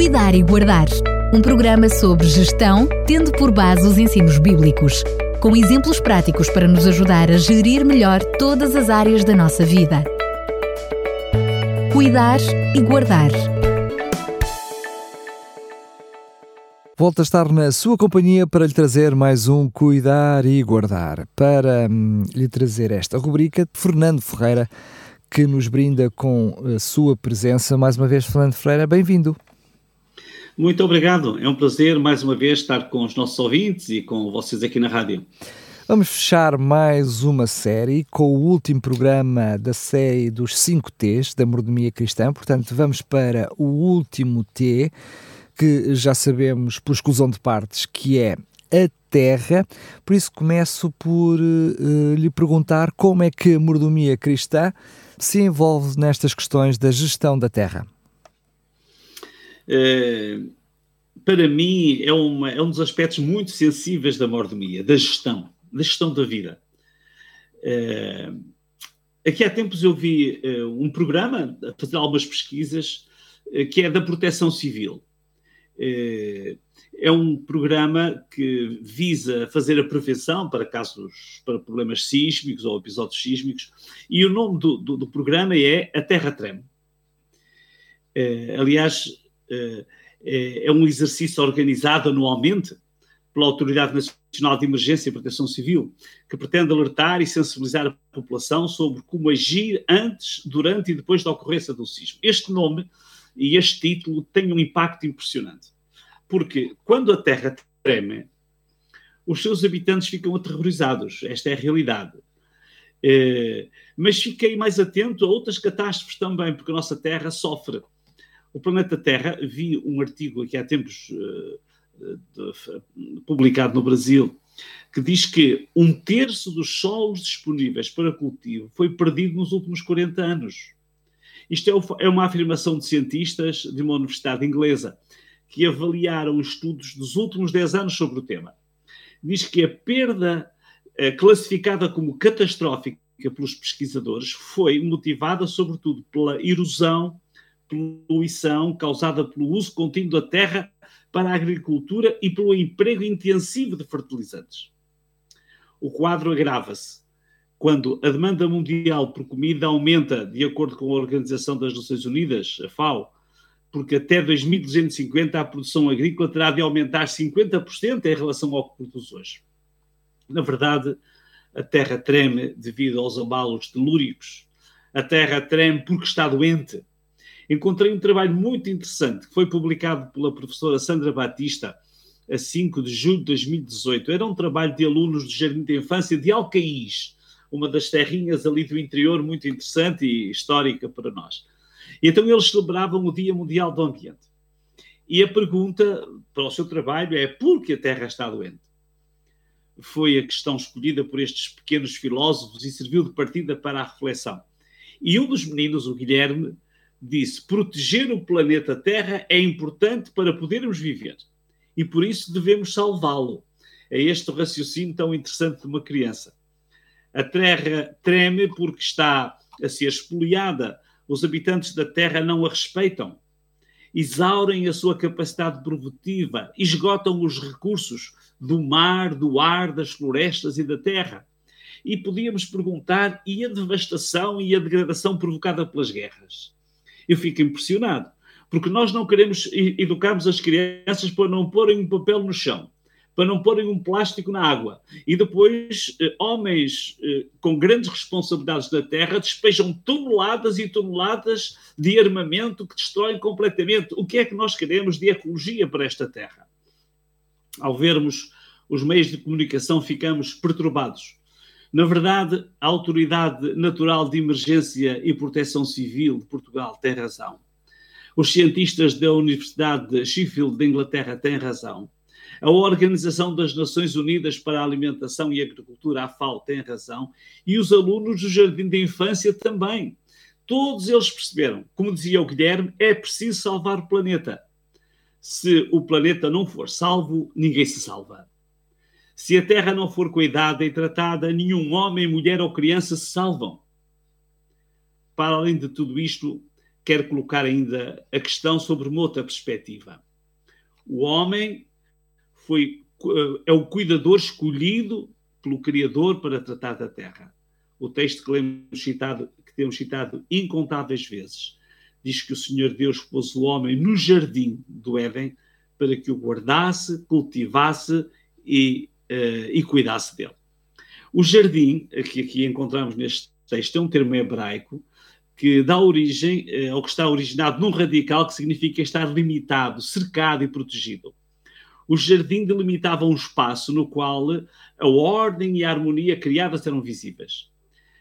Cuidar e Guardar, um programa sobre gestão, tendo por base os ensinos bíblicos, com exemplos práticos para nos ajudar a gerir melhor todas as áreas da nossa vida. Cuidar e Guardar. Volto a estar na sua companhia para lhe trazer mais um Cuidar e Guardar. Para hum, lhe trazer esta rubrica, Fernando Ferreira, que nos brinda com a sua presença. Mais uma vez, Fernando Ferreira, bem-vindo. Muito obrigado. É um prazer mais uma vez estar com os nossos ouvintes e com vocês aqui na rádio. Vamos fechar mais uma série com o último programa da série dos 5 T's da mordomia cristã. Portanto, vamos para o último T, que já sabemos por exclusão de partes que é a terra. Por isso começo por uh, lhe perguntar como é que a mordomia cristã se envolve nestas questões da gestão da terra. Eh, para mim, é, uma, é um dos aspectos muito sensíveis da mordomia, da gestão, da gestão da vida. Uh, aqui há tempos eu vi uh, um programa, a fazer algumas pesquisas, que é da proteção civil. é um programa que visa fazer a prevenção para casos, para problemas sísmicos ou episódios sísmicos, e o nome do, do, do programa é A Terra Treme. aliás, eh, é, é um exercício organizado anualmente pela Autoridade Nacional de Emergência e Proteção Civil, que pretende alertar e sensibilizar a população sobre como agir antes, durante e depois da ocorrência do sismo. Este nome e este título têm um impacto impressionante, porque quando a Terra treme, os seus habitantes ficam aterrorizados. Esta é a realidade. Eh, mas fiquei mais atento a outras catástrofes também, porque a nossa Terra sofre o planeta Terra, vi um artigo aqui há tempos uh, de, publicado no Brasil, que diz que um terço dos solos disponíveis para cultivo foi perdido nos últimos 40 anos. Isto é, é uma afirmação de cientistas de uma universidade inglesa que avaliaram estudos dos últimos 10 anos sobre o tema. Diz que a perda eh, classificada como catastrófica pelos pesquisadores foi motivada sobretudo pela erosão poluição causada pelo uso contínuo da terra para a agricultura e pelo emprego intensivo de fertilizantes. O quadro agrava-se quando a demanda mundial por comida aumenta, de acordo com a Organização das Nações Unidas, a FAO, porque até 2250 a produção agrícola terá de aumentar 50% em relação ao que produz hoje. Na verdade, a terra treme devido aos abalos telúricos. A terra treme porque está doente encontrei um trabalho muito interessante que foi publicado pela professora Sandra Batista a 5 de julho de 2018. Era um trabalho de alunos do Jardim de Infância de Alcaís, uma das terrinhas ali do interior muito interessante e histórica para nós. E então eles celebravam o Dia Mundial do Ambiente. E a pergunta para o seu trabalho é por que a Terra está doente? Foi a questão escolhida por estes pequenos filósofos e serviu de partida para a reflexão. E um dos meninos, o Guilherme, disse: proteger o planeta Terra é importante para podermos viver e por isso devemos salvá-lo. É este o raciocínio tão interessante de uma criança. A Terra treme porque está a ser espoliada. Os habitantes da Terra não a respeitam. Exaurem a sua capacidade produtiva, esgotam os recursos do mar, do ar, das florestas e da terra. E podíamos perguntar: e a devastação e a degradação provocada pelas guerras? Eu fico impressionado. Porque nós não queremos educarmos as crianças para não porem um papel no chão, para não porem um plástico na água. E depois, eh, homens eh, com grandes responsabilidades da terra despejam toneladas e toneladas de armamento que destroem completamente. O que é que nós queremos de ecologia para esta terra? Ao vermos os meios de comunicação, ficamos perturbados na verdade, a Autoridade Natural de Emergência e Proteção Civil de Portugal tem razão. Os cientistas da Universidade de Sheffield de Inglaterra têm razão. A Organização das Nações Unidas para a Alimentação e Agricultura, a FAO, tem razão. E os alunos do Jardim de Infância também. Todos eles perceberam, como dizia o Guilherme, é preciso salvar o planeta. Se o planeta não for salvo, ninguém se salva. Se a terra não for cuidada e tratada, nenhum homem, mulher ou criança se salvam. Para além de tudo isto, quero colocar ainda a questão sobre uma outra perspectiva. O homem foi, eh, é o cuidador escolhido pelo Criador para tratar da terra. O texto que, lemos citado, que temos citado incontáveis vezes diz que o Senhor Deus pôs o homem no jardim do Éden para que o guardasse, cultivasse e, e cuidasse dele. O jardim, que aqui encontramos neste texto, é um termo hebraico que dá origem, uh, ou que está originado num radical que significa estar limitado, cercado e protegido. O jardim delimitava um espaço no qual a ordem e a harmonia criadas eram visíveis.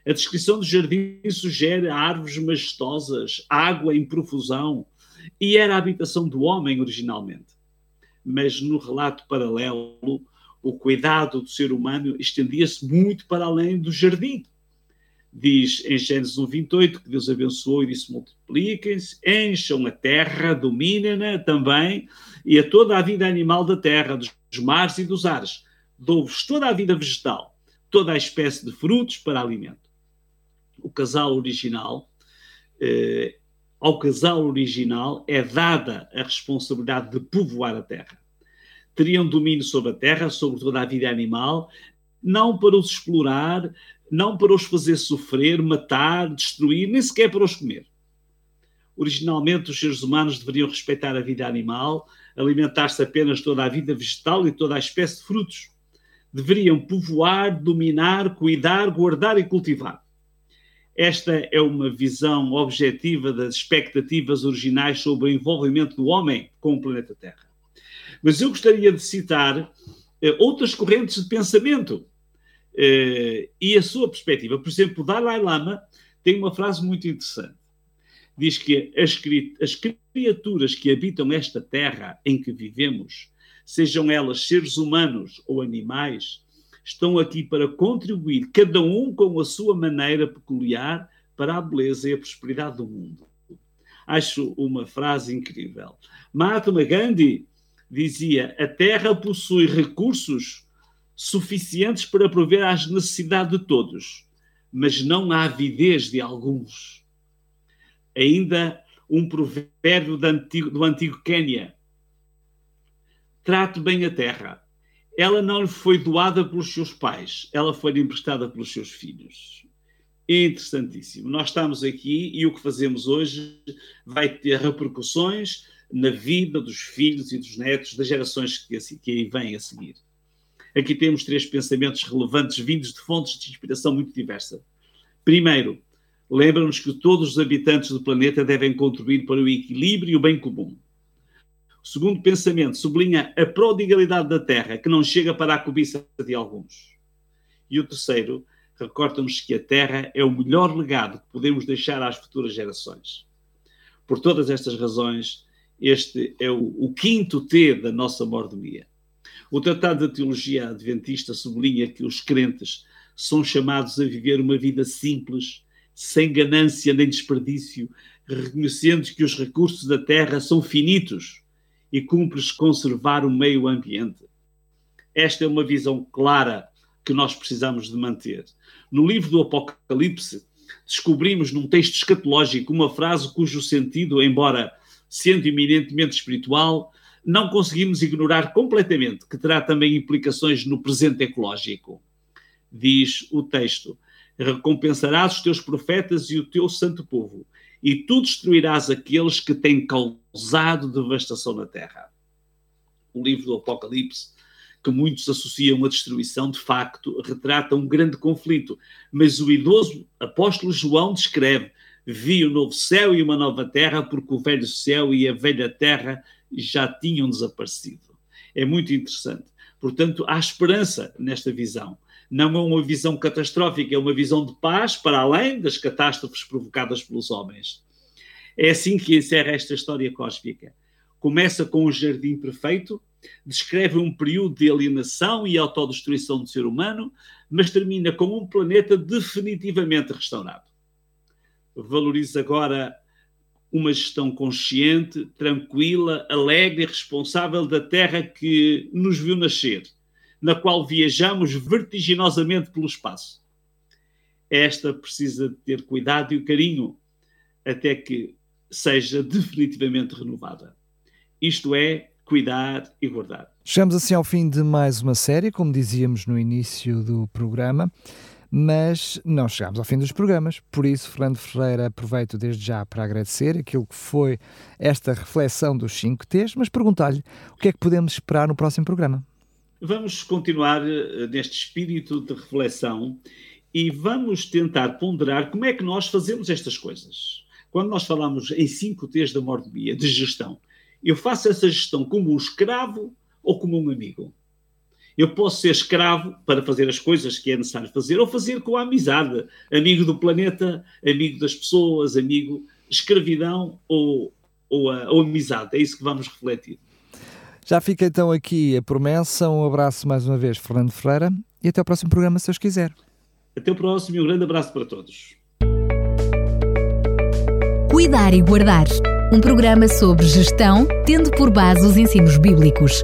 A descrição do jardim sugere árvores majestosas, água em profusão, e era a habitação do homem originalmente. Mas no relato paralelo, o cuidado do ser humano estendia-se muito para além do jardim. Diz em Gênesis 1:28 que Deus abençoou e disse: multipliquem-se, encham a terra, dominem-na também, e a toda a vida animal da terra, dos mares e dos ares. Dou-vos toda a vida vegetal, toda a espécie de frutos para alimento o casal original, eh, ao casal original é dada a responsabilidade de povoar a terra. Teriam domínio sobre a terra, sobre toda a vida animal, não para os explorar, não para os fazer sofrer, matar, destruir, nem sequer para os comer. Originalmente, os seres humanos deveriam respeitar a vida animal, alimentar-se apenas toda a vida vegetal e toda a espécie de frutos. Deveriam povoar, dominar, cuidar, guardar e cultivar. Esta é uma visão objetiva das expectativas originais sobre o envolvimento do homem com o planeta Terra. Mas eu gostaria de citar eh, outras correntes de pensamento eh, e a sua perspectiva. Por exemplo, o Dalai Lama tem uma frase muito interessante. Diz que as, as criaturas que habitam esta terra em que vivemos, sejam elas seres humanos ou animais, estão aqui para contribuir, cada um com a sua maneira peculiar, para a beleza e a prosperidade do mundo. Acho uma frase incrível. Mahatma Gandhi dizia: a Terra possui recursos suficientes para prover às necessidades de todos, mas não há avidez de alguns. Ainda um provérbio do antigo, do antigo Quênia: trate bem a terra, ela não lhe foi doada pelos seus pais, ela foi emprestada pelos seus filhos. É interessantíssimo. Nós estamos aqui e o que fazemos hoje vai ter repercussões na vida dos filhos e dos netos das gerações que, que aí vêm a seguir. Aqui temos três pensamentos relevantes vindos de fontes de inspiração muito diversa. Primeiro, lembra-nos que todos os habitantes do planeta devem contribuir para o equilíbrio e o bem comum. O segundo pensamento sublinha a prodigalidade da terra, que não chega para a cobiça de alguns. E o terceiro recorda-nos que a terra é o melhor legado que podemos deixar às futuras gerações. Por todas estas razões, este é o, o quinto T da nossa mordomia. O Tratado da Teologia Adventista sublinha que os crentes são chamados a viver uma vida simples, sem ganância nem desperdício, reconhecendo que os recursos da terra são finitos e cumpre-se conservar o meio ambiente. Esta é uma visão clara que nós precisamos de manter. No livro do Apocalipse, descobrimos num texto escatológico uma frase cujo sentido, embora sendo eminentemente espiritual, não conseguimos ignorar completamente, que terá também implicações no presente ecológico. Diz o texto: Recompensarás os teus profetas e o teu santo povo, e tu destruirás aqueles que têm causado devastação na terra. O livro do Apocalipse, que muitos associam à destruição, de facto, retrata um grande conflito, mas o idoso apóstolo João descreve: Vi o um novo céu e uma nova terra, porque o velho céu e a velha terra já tinham desaparecido. É muito interessante. Portanto, há esperança nesta visão não é uma visão catastrófica, é uma visão de paz para além das catástrofes provocadas pelos homens. É assim que encerra esta história cósmica. Começa com o jardim perfeito, descreve um período de alienação e autodestruição do ser humano, mas termina com um planeta definitivamente restaurado. Valoriza agora uma gestão consciente, tranquila, alegre e responsável da terra que nos viu nascer na qual viajamos vertiginosamente pelo espaço. Esta precisa de ter cuidado e o carinho, até que seja definitivamente renovada. Isto é, cuidar e guardar. Chegamos assim ao fim de mais uma série, como dizíamos no início do programa, mas não chegamos ao fim dos programas. Por isso, Fernando Ferreira, aproveito desde já para agradecer aquilo que foi esta reflexão dos 5 T's, mas perguntar-lhe o que é que podemos esperar no próximo programa. Vamos continuar eh, neste espírito de reflexão e vamos tentar ponderar como é que nós fazemos estas coisas. Quando nós falamos em 5 T's da mordomia, de gestão, eu faço essa gestão como um escravo ou como um amigo? Eu posso ser escravo para fazer as coisas que é necessário fazer, ou fazer com a amizade, amigo do planeta, amigo das pessoas, amigo, escravidão ou, ou, a, ou amizade. É isso que vamos refletir. Já fica então aqui a promessa. Um abraço mais uma vez, Fernando Ferreira, e até o próximo programa, se Deus quiser. Até o próximo e um grande abraço para todos. Cuidar e Guardar um programa sobre gestão, tendo por base os ensinos bíblicos,